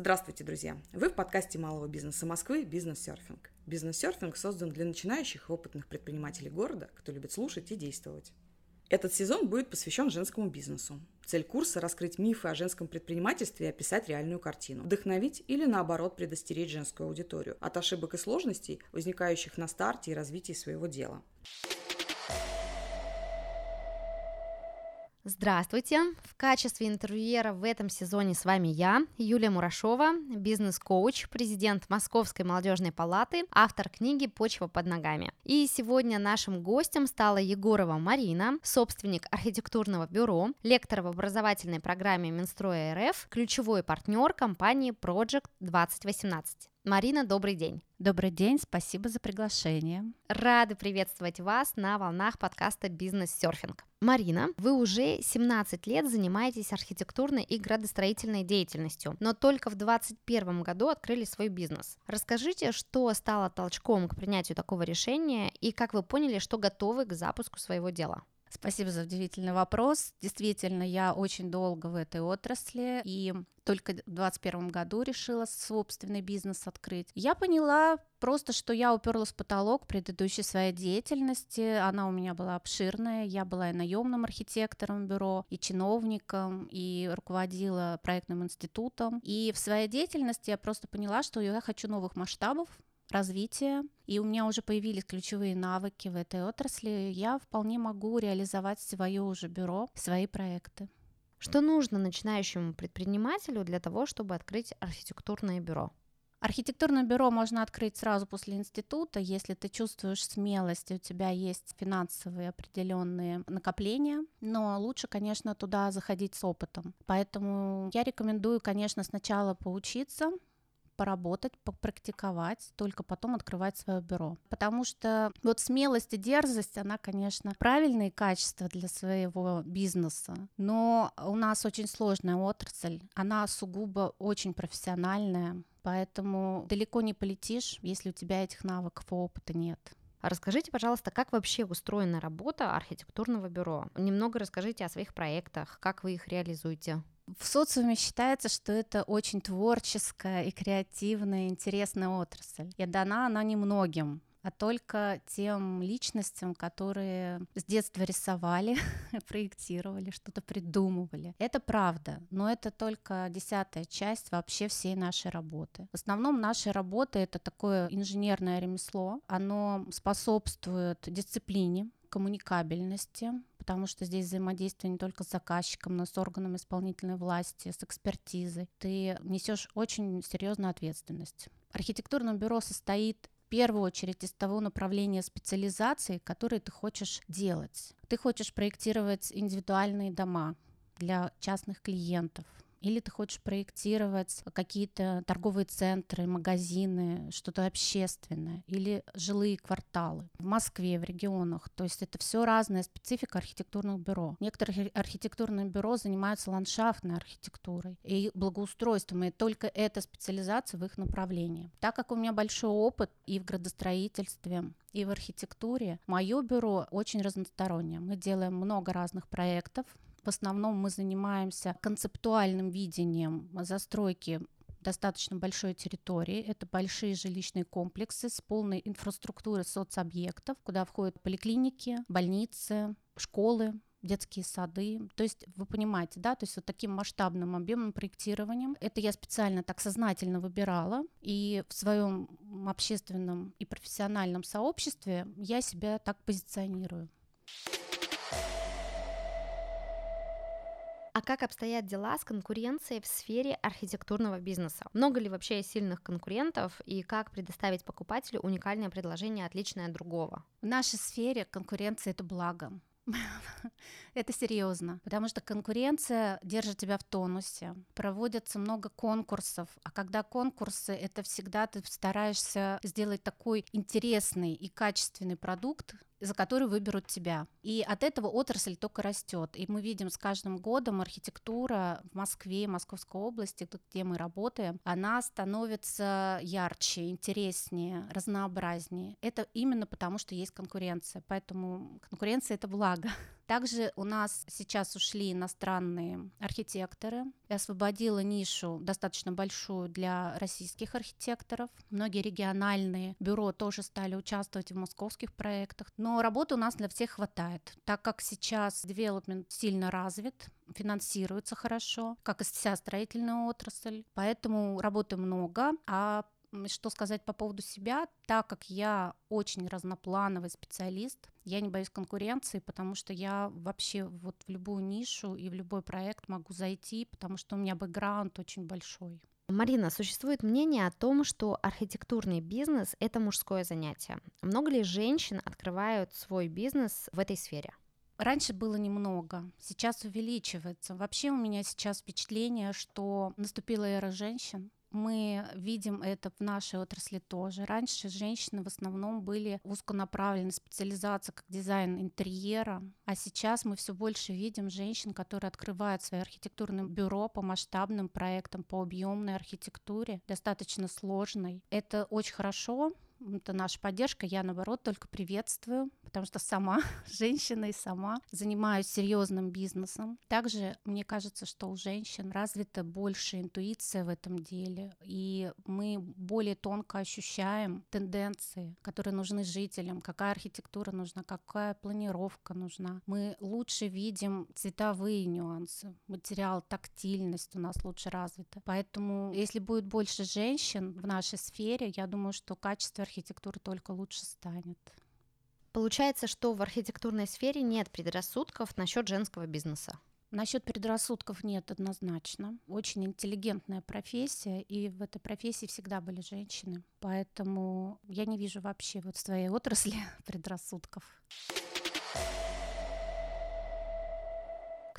Здравствуйте, друзья! Вы в подкасте малого бизнеса Москвы «Бизнес-серфинг». Бизнес-серфинг создан для начинающих и опытных предпринимателей города, кто любит слушать и действовать. Этот сезон будет посвящен женскому бизнесу. Цель курса – раскрыть мифы о женском предпринимательстве и описать реальную картину. Вдохновить или, наоборот, предостеречь женскую аудиторию от ошибок и сложностей, возникающих на старте и развитии своего дела. Здравствуйте! В качестве интервьюера в этом сезоне с вами я, Юлия Мурашова, бизнес-коуч, президент Московской молодежной палаты, автор книги «Почва под ногами». И сегодня нашим гостем стала Егорова Марина, собственник архитектурного бюро, лектор в образовательной программе Минстроя РФ, ключевой партнер компании Project 2018. Марина, добрый день. Добрый день, спасибо за приглашение. Рады приветствовать вас на волнах подкаста «Бизнес-серфинг». Марина, вы уже 17 лет занимаетесь архитектурной и градостроительной деятельностью, но только в 2021 году открыли свой бизнес. Расскажите, что стало толчком к принятию такого решения и как вы поняли, что готовы к запуску своего дела? Спасибо за удивительный вопрос. Действительно, я очень долго в этой отрасли и только в 2021 году решила собственный бизнес открыть. Я поняла просто, что я уперлась в потолок предыдущей своей деятельности. Она у меня была обширная. Я была и наемным архитектором бюро, и чиновником, и руководила проектным институтом. И в своей деятельности я просто поняла, что я хочу новых масштабов, развития, и у меня уже появились ключевые навыки в этой отрасли, я вполне могу реализовать свое уже бюро, свои проекты. Что нужно начинающему предпринимателю для того, чтобы открыть архитектурное бюро? Архитектурное бюро можно открыть сразу после института, если ты чувствуешь смелость, и у тебя есть финансовые определенные накопления, но лучше, конечно, туда заходить с опытом. Поэтому я рекомендую, конечно, сначала поучиться, поработать, попрактиковать, только потом открывать свое бюро. Потому что вот смелость и дерзость, она, конечно, правильные качества для своего бизнеса, но у нас очень сложная отрасль, она сугубо очень профессиональная, поэтому далеко не полетишь, если у тебя этих навыков и опыта нет. Расскажите, пожалуйста, как вообще устроена работа архитектурного бюро? Немного расскажите о своих проектах, как вы их реализуете. В социуме считается, что это очень творческая и креативная, интересная отрасль. И дана она немногим а только тем личностям, которые с детства рисовали, проектировали, что-то придумывали. Это правда, но это только десятая часть вообще всей нашей работы. В основном наша работа — это такое инженерное ремесло, оно способствует дисциплине, коммуникабельности, потому что здесь взаимодействие не только с заказчиком, но и с органами исполнительной власти, с экспертизой. Ты несешь очень серьезную ответственность. Архитектурное бюро состоит в первую очередь из того направления специализации, которые ты хочешь делать. Ты хочешь проектировать индивидуальные дома для частных клиентов, или ты хочешь проектировать какие-то торговые центры, магазины, что-то общественное, или жилые кварталы в Москве, в регионах. То есть это все разная специфика архитектурных бюро. Некоторые архитектурные бюро занимаются ландшафтной архитектурой и благоустройством, и только эта специализация в их направлении. Так как у меня большой опыт и в градостроительстве, и в архитектуре, мое бюро очень разностороннее. Мы делаем много разных проектов, в основном мы занимаемся концептуальным видением застройки достаточно большой территории. Это большие жилищные комплексы с полной инфраструктурой соцобъектов, куда входят поликлиники, больницы, школы, детские сады. То есть вы понимаете, да, то есть вот таким масштабным объемным проектированием. Это я специально так сознательно выбирала, и в своем общественном и профессиональном сообществе я себя так позиционирую. А как обстоят дела с конкуренцией в сфере архитектурного бизнеса? Много ли вообще сильных конкурентов и как предоставить покупателю уникальное предложение, отличное от другого? В нашей сфере конкуренция это благо. Это серьезно, потому что конкуренция держит тебя в тонусе. Проводится много конкурсов, а когда конкурсы, это всегда ты стараешься сделать такой интересный и качественный продукт, за который выберут тебя. И от этого отрасль только растет. И мы видим с каждым годом архитектура в Москве, Московской области, где мы работаем, она становится ярче, интереснее, разнообразнее. Это именно потому, что есть конкуренция. Поэтому конкуренция — это благо. Также у нас сейчас ушли иностранные архитекторы. Я освободила нишу достаточно большую для российских архитекторов. Многие региональные бюро тоже стали участвовать в московских проектах. Но работы у нас для всех хватает, так как сейчас девелопмент сильно развит, финансируется хорошо, как и вся строительная отрасль. Поэтому работы много, а что сказать по поводу себя, так как я очень разноплановый специалист, я не боюсь конкуренции, потому что я вообще вот в любую нишу и в любой проект могу зайти, потому что у меня бэкграунд очень большой. Марина, существует мнение о том, что архитектурный бизнес – это мужское занятие. Много ли женщин открывают свой бизнес в этой сфере? Раньше было немного, сейчас увеличивается. Вообще у меня сейчас впечатление, что наступила эра женщин, мы видим это в нашей отрасли тоже. Раньше женщины в основном были узконаправлены, специализация как дизайн интерьера, а сейчас мы все больше видим женщин, которые открывают свои архитектурные бюро по масштабным проектам, по объемной архитектуре, достаточно сложной. Это очень хорошо, это наша поддержка, я наоборот только приветствую, потому что сама женщина и сама занимаюсь серьезным бизнесом. Также мне кажется, что у женщин развита больше интуиция в этом деле, и мы более тонко ощущаем тенденции, которые нужны жителям, какая архитектура нужна, какая планировка нужна. Мы лучше видим цветовые нюансы, материал, тактильность у нас лучше развита. Поэтому, если будет больше женщин в нашей сфере, я думаю, что качество архитектуры только лучше станет. Получается, что в архитектурной сфере нет предрассудков насчет женского бизнеса. Насчет предрассудков нет однозначно. Очень интеллигентная профессия, и в этой профессии всегда были женщины. Поэтому я не вижу вообще вот в своей отрасли предрассудков.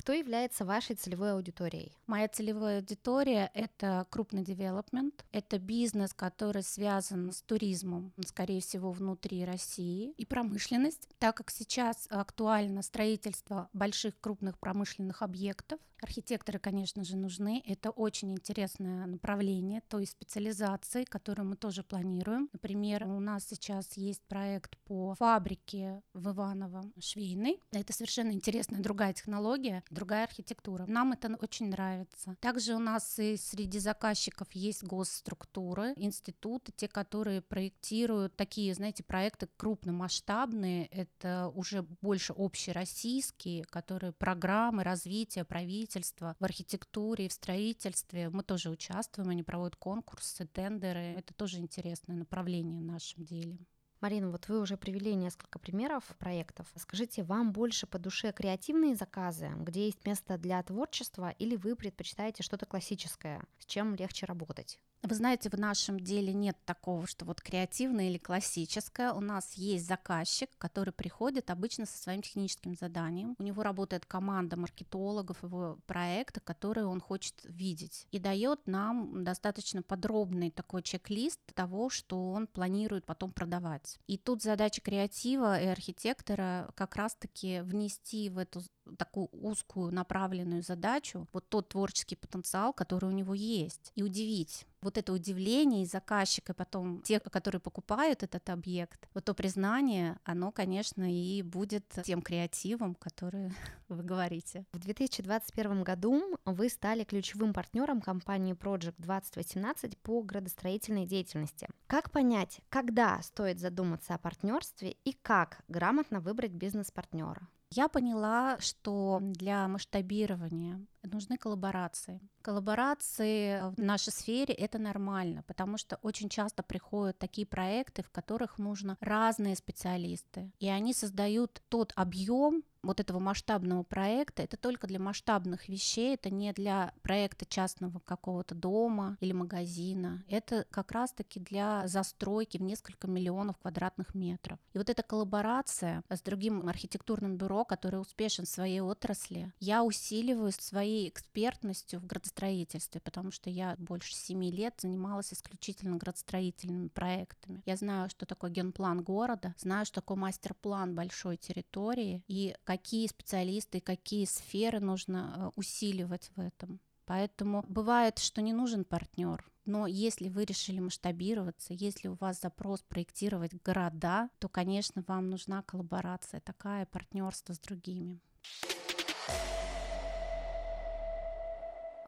Кто является вашей целевой аудиторией? Моя целевая аудитория — это крупный девелопмент, это бизнес, который связан с туризмом, скорее всего, внутри России, и промышленность, так как сейчас актуально строительство больших крупных промышленных объектов. Архитекторы, конечно же, нужны. Это очень интересное направление той специализации, которую мы тоже планируем. Например, у нас сейчас есть проект по фабрике в Иваново швейной. Это совершенно интересная другая технология, другая архитектура. Нам это очень нравится. Также у нас и среди заказчиков есть госструктуры, институты, те, которые проектируют такие, знаете, проекты крупномасштабные. Это уже больше общероссийские, которые программы развития правительства в архитектуре в строительстве. Мы тоже участвуем, они проводят конкурсы, тендеры. Это тоже интересное направление в нашем деле. Марина, вот вы уже привели несколько примеров проектов. Скажите, вам больше по душе креативные заказы, где есть место для творчества, или вы предпочитаете что-то классическое, с чем легче работать? Вы знаете, в нашем деле нет такого, что вот креативное или классическое. У нас есть заказчик, который приходит обычно со своим техническим заданием. У него работает команда маркетологов его проекта, который он хочет видеть. И дает нам достаточно подробный такой чек-лист того, что он планирует потом продавать. И тут задача креатива и архитектора как раз-таки внести в эту такую узкую направленную задачу, вот тот творческий потенциал, который у него есть, и удивить. Вот это удивление и заказчика, потом те, которые покупают этот объект, вот то признание, оно, конечно, и будет тем креативом, который вы говорите. В 2021 году вы стали ключевым партнером компании Project 2018 по градостроительной деятельности. Как понять, когда стоит задуматься о партнерстве и как грамотно выбрать бизнес-партнера? Я поняла, что для масштабирования нужны коллаборации. Коллаборации в нашей сфере это нормально, потому что очень часто приходят такие проекты, в которых нужно разные специалисты, и они создают тот объем вот этого масштабного проекта, это только для масштабных вещей, это не для проекта частного какого-то дома или магазина, это как раз-таки для застройки в несколько миллионов квадратных метров. И вот эта коллаборация с другим архитектурным бюро, который успешен в своей отрасли, я усиливаю своей экспертностью в градостроительстве, потому что я больше семи лет занималась исключительно градостроительными проектами. Я знаю, что такое генплан города, знаю, что такое мастер-план большой территории, и какие специалисты, какие сферы нужно э, усиливать в этом. Поэтому бывает, что не нужен партнер, но если вы решили масштабироваться, если у вас запрос проектировать города, то, конечно, вам нужна коллаборация такая, партнерство с другими.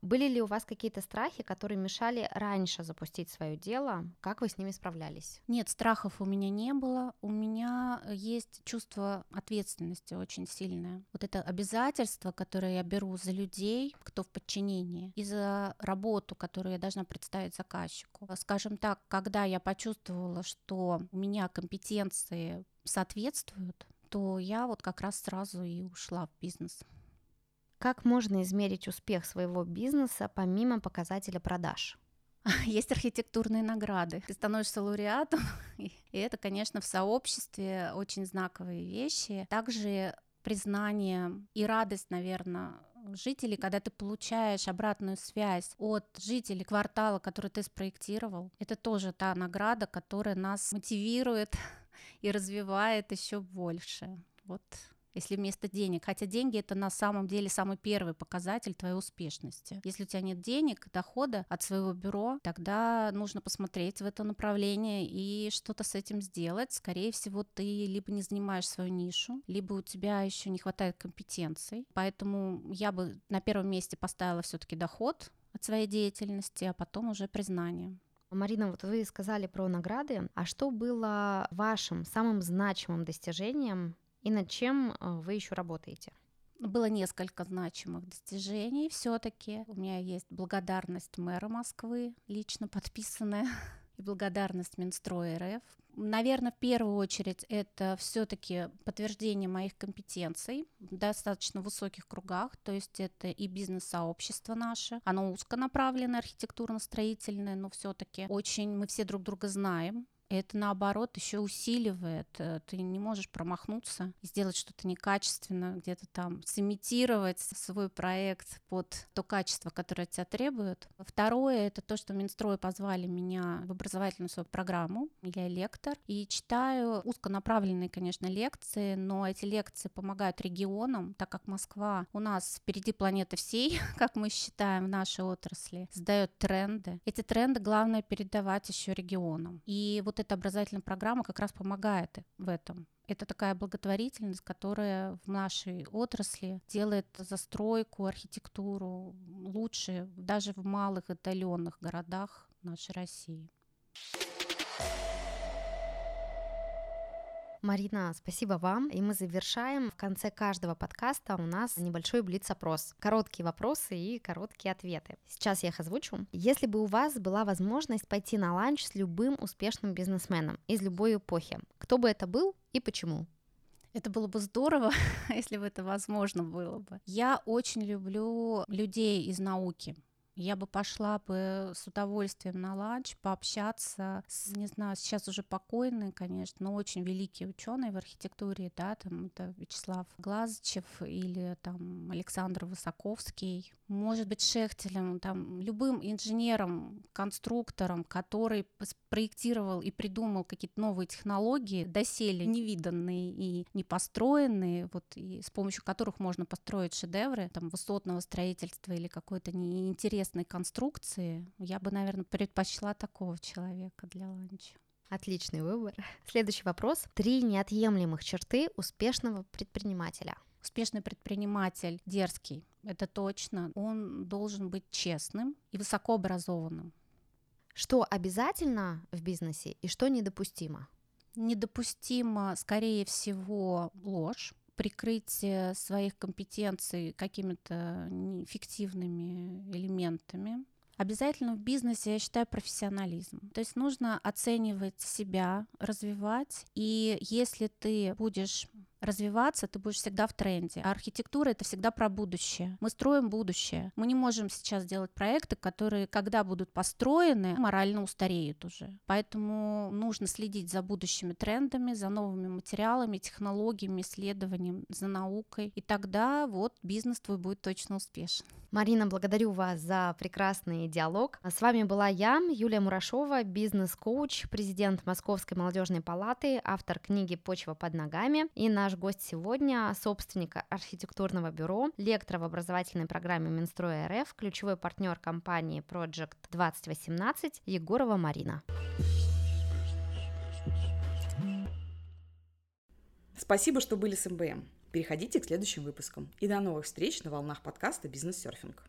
Были ли у вас какие-то страхи, которые мешали раньше запустить свое дело? Как вы с ними справлялись? Нет, страхов у меня не было. У меня есть чувство ответственности очень сильное. Вот это обязательство, которое я беру за людей, кто в подчинении, и за работу, которую я должна представить заказчику. Скажем так, когда я почувствовала, что у меня компетенции соответствуют, то я вот как раз сразу и ушла в бизнес. Как можно измерить успех своего бизнеса помимо показателя продаж? Есть архитектурные награды. Ты становишься лауреатом, и это, конечно, в сообществе очень знаковые вещи. Также признание и радость, наверное, жителей, когда ты получаешь обратную связь от жителей квартала, который ты спроектировал, это тоже та награда, которая нас мотивирует и развивает еще больше. Вот если вместо денег. Хотя деньги это на самом деле самый первый показатель твоей успешности. Если у тебя нет денег, дохода от своего бюро, тогда нужно посмотреть в это направление и что-то с этим сделать. Скорее всего, ты либо не занимаешь свою нишу, либо у тебя еще не хватает компетенций. Поэтому я бы на первом месте поставила все-таки доход от своей деятельности, а потом уже признание. Марина, вот вы сказали про награды. А что было вашим самым значимым достижением и над чем э, вы еще работаете? Было несколько значимых достижений все-таки. У меня есть благодарность мэра Москвы, лично подписанная, и благодарность Минстроя РФ. Наверное, в первую очередь это все-таки подтверждение моих компетенций в достаточно высоких кругах, то есть это и бизнес-сообщество наше, оно узконаправленное, архитектурно-строительное, но все-таки очень мы все друг друга знаем, это наоборот еще усиливает. Э, ты не можешь промахнуться сделать что-то некачественно, где-то там сымитировать свой проект под то качество, которое тебя требует. Второе это то, что Минстрой позвали меня в образовательную свою программу. Я лектор и читаю узконаправленные, конечно, лекции, но эти лекции помогают регионам, так как Москва у нас впереди планеты всей, как мы считаем в нашей отрасли, задает тренды. Эти тренды главное передавать еще регионам. И вот эта образовательная программа как раз помогает в этом. Это такая благотворительность, которая в нашей отрасли делает застройку, архитектуру лучше даже в малых отдаленных городах нашей России. Марина, спасибо вам. И мы завершаем. В конце каждого подкаста у нас небольшой блиц-опрос. Короткие вопросы и короткие ответы. Сейчас я их озвучу. Если бы у вас была возможность пойти на ланч с любым успешным бизнесменом из любой эпохи, кто бы это был и почему? Это было бы здорово, если бы это возможно было бы. Я очень люблю людей из науки. Я бы пошла бы с удовольствием на ланч, пообщаться с, не знаю, сейчас уже покойный, конечно, но очень великий ученый в архитектуре, да, там это Вячеслав Глазычев или там Александр Высоковский, может быть, Шехтелем, там любым инженером, конструктором, который спроектировал и придумал какие-то новые технологии, доселе невиданные и не построенные, вот, и с помощью которых можно построить шедевры там, высотного строительства или какой-то неинтересной интересной конструкции, я бы, наверное, предпочла такого человека для ланча. Отличный выбор. Следующий вопрос. Три неотъемлемых черты успешного предпринимателя. Успешный предприниматель дерзкий, это точно. Он должен быть честным и высокообразованным. Что обязательно в бизнесе и что недопустимо? Недопустимо, скорее всего, ложь, прикрытие своих компетенций какими-то фиктивными элементами. Обязательно в бизнесе, я считаю, профессионализм. То есть нужно оценивать себя, развивать. И если ты будешь развиваться, ты будешь всегда в тренде. А архитектура это всегда про будущее. Мы строим будущее. Мы не можем сейчас делать проекты, которые, когда будут построены, морально устареют уже. Поэтому нужно следить за будущими трендами, за новыми материалами, технологиями, исследованием, за наукой. И тогда вот бизнес твой будет точно успешен. Марина, благодарю вас за прекрасный диалог. С вами была я, Юлия Мурашова, бизнес-коуч, президент Московской молодежной палаты, автор книги «Почва под ногами» и наш гость сегодня собственник архитектурного бюро, лектор в образовательной программе Минстроя РФ, ключевой партнер компании Project 2018 Егорова Марина. Спасибо, что были с МБМ. Переходите к следующим выпускам. И до новых встреч на волнах подкаста «Бизнес-серфинг».